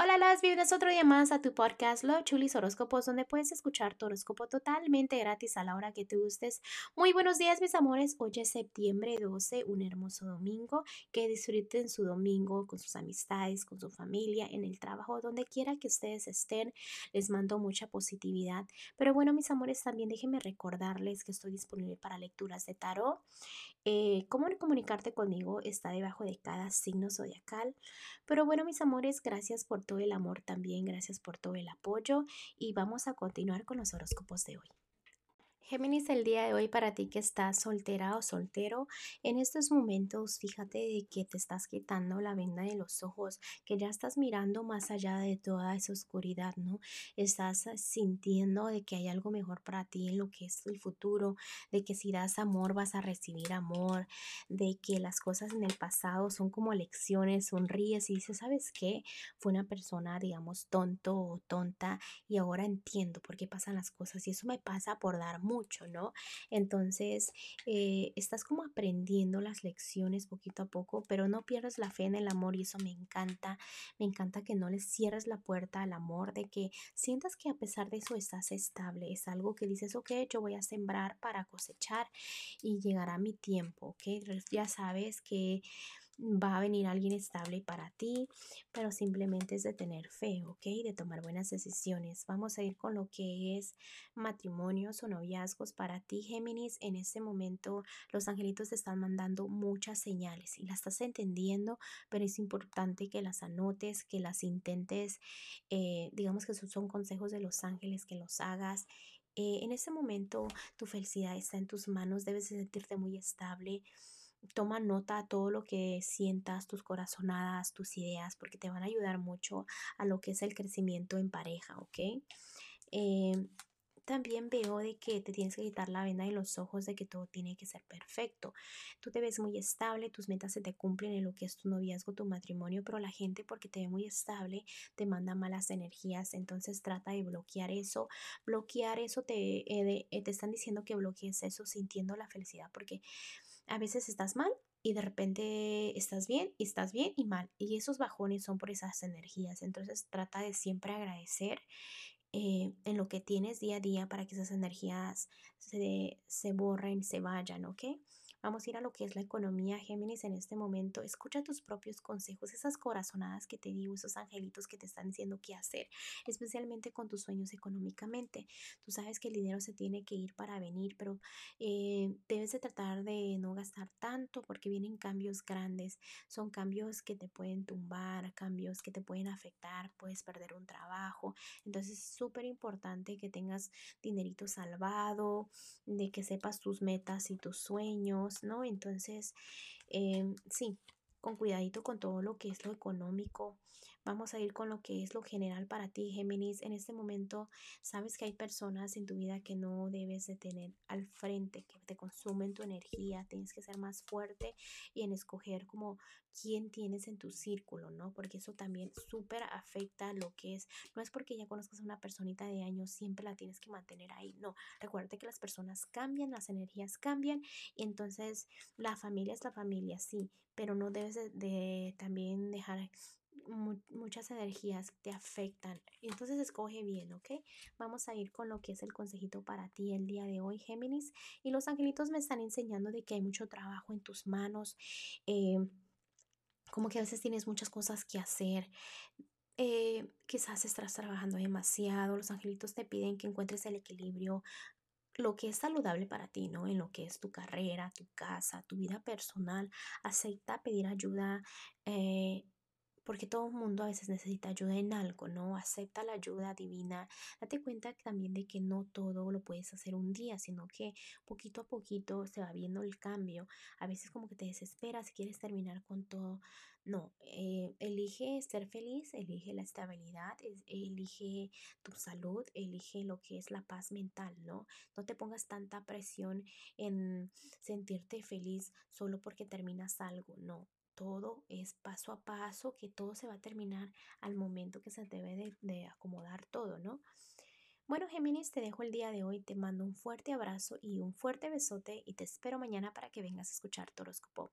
Hola, las bienvenidas otro día más a tu podcast Lo Chulis Horóscopos, donde puedes escuchar tu horóscopo totalmente gratis a la hora que te gustes. Muy buenos días, mis amores. Hoy es septiembre 12, un hermoso domingo. Que disfruten su domingo con sus amistades, con su familia, en el trabajo, donde quiera que ustedes estén. Les mando mucha positividad. Pero bueno, mis amores, también déjenme recordarles que estoy disponible para lecturas de tarot. Eh, cómo comunicarte conmigo está debajo de cada signo zodiacal. Pero bueno, mis amores, gracias por todo el amor también, gracias por todo el apoyo y vamos a continuar con los horóscopos de hoy. Géminis, el día de hoy para ti que estás soltera o soltero, en estos momentos fíjate de que te estás quitando la venda de los ojos, que ya estás mirando más allá de toda esa oscuridad, ¿no? Estás eh, sintiendo de que hay algo mejor para ti en lo que es el futuro, de que si das amor vas a recibir amor, de que las cosas en el pasado son como lecciones, sonríes y dices, ¿sabes qué? Fue una persona, digamos, tonto o tonta y ahora entiendo por qué pasan las cosas y eso me pasa por dar mucho ¿no? Entonces, eh, estás como aprendiendo las lecciones poquito a poco, pero no pierdas la fe en el amor y eso me encanta. Me encanta que no le cierres la puerta al amor, de que sientas que a pesar de eso estás estable. Es algo que dices, ok, yo voy a sembrar para cosechar y llegará mi tiempo, ok. Ya sabes que va a venir alguien estable para ti, pero simplemente es de tener fe, ¿ok? De tomar buenas decisiones. Vamos a ir con lo que es matrimonios o noviazgos para ti, Géminis. En este momento los angelitos te están mandando muchas señales y las estás entendiendo, pero es importante que las anotes, que las intentes, eh, digamos que esos son consejos de los ángeles, que los hagas. Eh, en este momento tu felicidad está en tus manos, debes de sentirte muy estable toma nota a todo lo que sientas, tus corazonadas, tus ideas, porque te van a ayudar mucho a lo que es el crecimiento en pareja, ¿ok? Em, también veo de que te tienes que quitar la venda de los ojos de que todo tiene que ser perfecto. Tú te ves muy estable, tus metas se te cumplen en lo que es tu noviazgo, tu matrimonio, pero la gente porque te ve muy estable te manda malas energías, entonces trata de bloquear eso. Bloquear eso te, eh, eh, te están diciendo que bloquees eso sintiendo la felicidad porque a veces estás mal y de repente estás bien y estás bien y mal. Y esos bajones son por esas energías. Entonces trata de siempre agradecer eh, en lo que tienes día a día para que esas energías se, se borren, se vayan, ¿ok? Vamos a ir a lo que es la economía, Géminis, en este momento. Escucha tus propios consejos, esas corazonadas que te digo, esos angelitos que te están diciendo qué hacer, especialmente con tus sueños económicamente. Tú sabes que el dinero se tiene que ir para venir, pero eh, debes de tratar de no gastar tanto porque vienen cambios grandes. Son cambios que te pueden tumbar, cambios que te pueden afectar, puedes perder un trabajo. Entonces es súper importante que tengas dinerito salvado, de que sepas tus metas y tus sueños ¿no? Entonces, em, sí, con cuidadito con todo lo que es lo económico. Vamos a ir con lo que es lo general para ti, Géminis. En este momento, sabes que hay personas en tu vida que no debes de tener al frente, que te consumen tu energía. Tienes que ser más fuerte y en escoger como quién tienes en tu círculo, ¿no? Porque eso también súper afecta lo que es, no es porque ya conozcas a una personita de años, siempre la tienes que mantener ahí, no, recuerda que las personas cambian, las energías cambian, y entonces la familia es la familia, sí, pero no debes de, también dejar muchas energías te afectan. Entonces escoge bien, ¿ok? Vamos a ir con lo que es el consejito para ti el día de hoy, Géminis. Y los angelitos me están enseñando de que hay mucho trabajo en tus manos. Eh, como que a veces tienes muchas cosas que hacer. Eh, quizás estás trabajando demasiado, los angelitos te piden que encuentres el equilibrio, lo que es saludable para ti, ¿no? En lo que es tu carrera, tu casa, tu vida personal. Acepta pedir ayuda. Eh, porque todo el mundo a veces necesita ayuda en algo, ¿no? Acepta la ayuda divina. Date cuenta también de que no todo lo puedes hacer un día, sino que poquito a poquito se va viendo el cambio. A veces como que te desesperas, quieres terminar con todo. No, eh, elige ser feliz, elige la estabilidad, elige tu salud, elige lo que es la paz mental, ¿no? No te pongas tanta presión en sentirte feliz solo porque terminas algo, no todo es paso a paso, que todo se va a terminar al momento que se debe de, acomodar todo, ¿no? Bueno, Géminis, te dejo el día de hoy, te mando un fuerte abrazo y un fuerte besote y te espero mañana para que vengas a escuchar tu horóscopo.